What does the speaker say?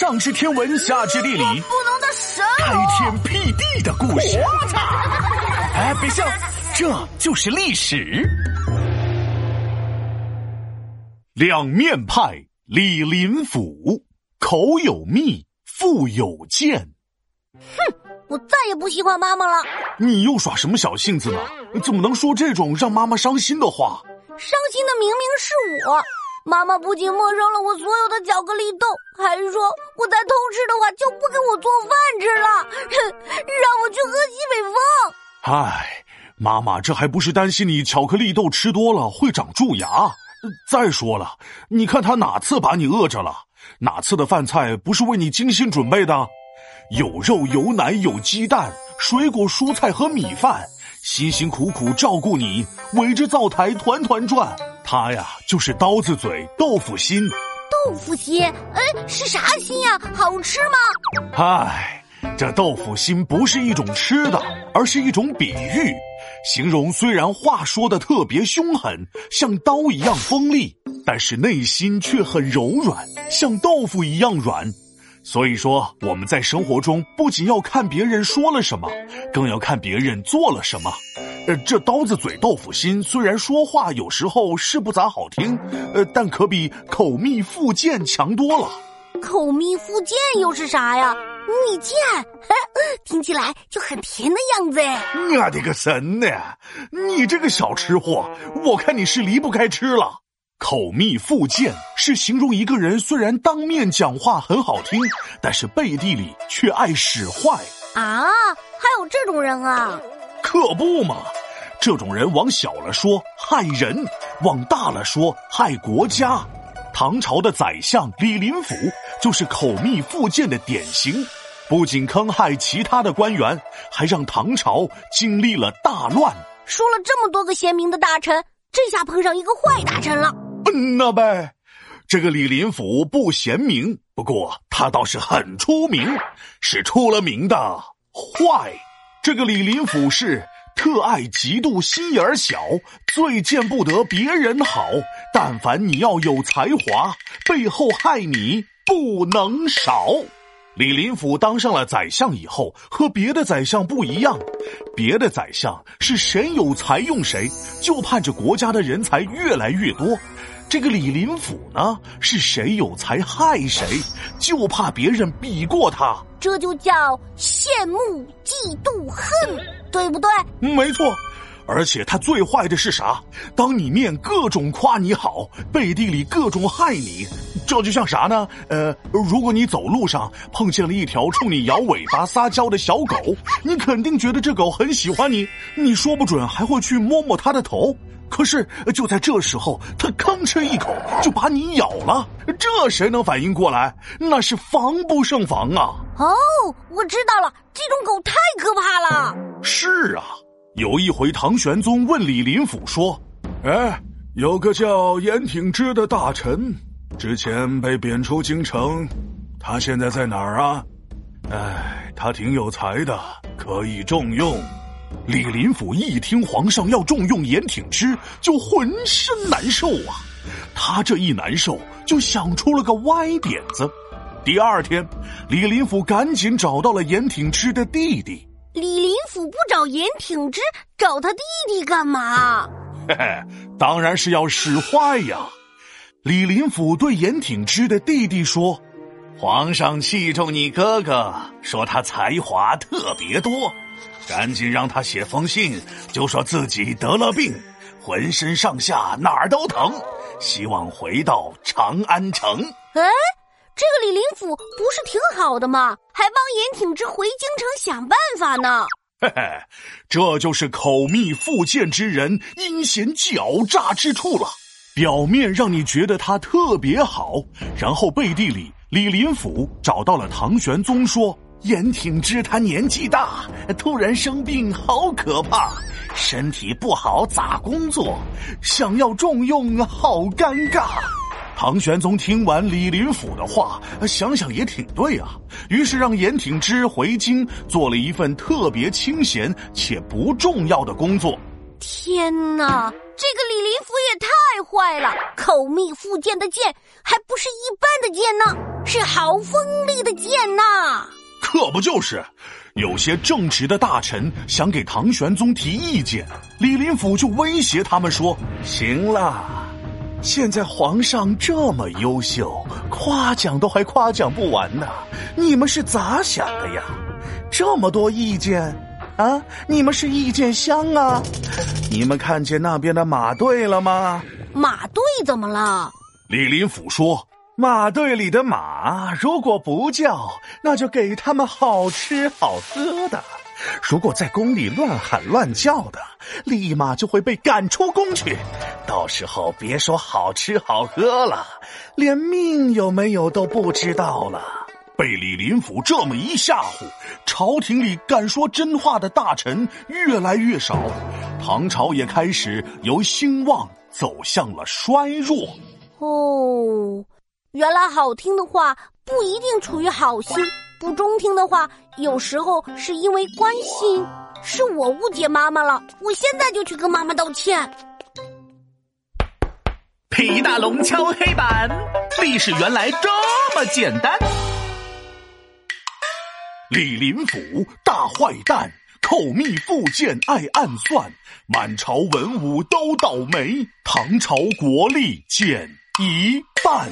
上知天文，下知地理，不能的神开天辟地的故事。哎，别笑，这就是历史。两面派，李林甫，口有蜜，腹有剑。哼，我再也不喜欢妈妈了。你又耍什么小性子呢？怎么能说这种让妈妈伤心的话？伤心的明明是我。妈妈不仅没收了我所有的巧克力豆，还说我再偷吃的话就不给我做饭吃了，哼让我去喝西北风。唉，妈妈这还不是担心你巧克力豆吃多了会长蛀牙。再说了，你看他哪次把你饿着了？哪次的饭菜不是为你精心准备的？有肉有奶有鸡蛋，水果蔬菜和米饭，辛辛苦苦照顾你，围着灶台团团转。他呀，就是刀子嘴豆腐心。豆腐心？哎，是啥心呀？好吃吗？唉，这豆腐心不是一种吃的，而是一种比喻，形容虽然话说的特别凶狠，像刀一样锋利，但是内心却很柔软，像豆腐一样软。所以说，我们在生活中不仅要看别人说了什么，更要看别人做了什么。呃，这刀子嘴豆腐心，虽然说话有时候是不咋好听，呃，但可比口蜜腹剑强多了。口蜜腹剑又是啥呀？蜜饯，听起来就很甜的样子哎。我的个神呐！你这个小吃货，我看你是离不开吃了。口蜜腹剑是形容一个人虽然当面讲话很好听，但是背地里却爱使坏啊！还有这种人啊？可不嘛，这种人往小了说害人，往大了说害国家。唐朝的宰相李林甫就是口蜜腹剑的典型，不仅坑害其他的官员，还让唐朝经历了大乱。说了这么多个贤明的大臣，这下碰上一个坏大臣了。嗯呐呗，这个李林甫不贤明，不过他倒是很出名，是出了名的坏。这个李林甫是特爱嫉妒心眼小，最见不得别人好。但凡你要有才华，背后害你不能少。李林甫当上了宰相以后，和别的宰相不一样，别的宰相是谁有才用谁，就盼着国家的人才越来越多。这个李林甫呢，是谁有才害谁，就怕别人比过他，这就叫羡慕、嫉妒、恨，对不对？没错，而且他最坏的是啥？当你面各种夸你好，背地里各种害你，这就像啥呢？呃，如果你走路上碰见了一条冲你摇尾巴撒娇的小狗，你肯定觉得这狗很喜欢你，你说不准还会去摸摸它的头。可是就在这时候，它吭哧一口就把你咬了，这谁能反应过来？那是防不胜防啊！哦，我知道了，这种狗太可怕了。是啊，有一回唐玄宗问李林甫说：“哎，有个叫严挺之的大臣，之前被贬出京城，他现在在哪儿啊？哎，他挺有才的，可以重用。”李林甫一听皇上要重用严挺之，就浑身难受啊！他这一难受，就想出了个歪点子。第二天，李林甫赶紧找到了严挺之的弟弟。李林甫不找严挺之，找他弟弟干嘛？嘿嘿，当然是要使坏呀！李林甫对严挺之的弟弟说：“皇上器重你哥哥，说他才华特别多。”赶紧让他写封信，就说自己得了病，浑身上下哪儿都疼，希望回到长安城。哎，这个李林甫不是挺好的吗？还帮严挺之回京城想办法呢。嘿嘿，这就是口蜜腹剑之人阴险狡诈之处了。表面让你觉得他特别好，然后背地里，李林甫找到了唐玄宗说。严挺之他年纪大，突然生病，好可怕，身体不好咋工作？想要重用，好尴尬。唐玄宗听完李林甫的话，想想也挺对啊，于是让严挺之回京做了一份特别清闲且不重要的工作。天哪，这个李林甫也太太坏了！口蜜腹剑的剑，还不是一般的剑呢，是好锋利的剑呐！可不就是，有些正直的大臣想给唐玄宗提意见，李林甫就威胁他们说：“行了，现在皇上这么优秀，夸奖都还夸奖不完呢，你们是咋想的呀？这么多意见。”啊！你们是意见箱啊！你们看见那边的马队了吗？队怎么了？李林甫说：“马队里的马，如果不叫，那就给他们好吃好喝的；如果在宫里乱喊乱叫的，立马就会被赶出宫去。到时候别说好吃好喝了，连命有没有都不知道了。”被李林甫这么一吓唬，朝廷里敢说真话的大臣越来越少，唐朝也开始由兴旺走向了衰弱。哦，原来好听的话不一定出于好心，不中听的话有时候是因为关心。是我误解妈妈了，我现在就去跟妈妈道歉。皮大龙敲黑板，历史原来这么简单。李林甫大坏蛋，口蜜腹剑爱暗算，满朝文武都倒霉，唐朝国力减一半。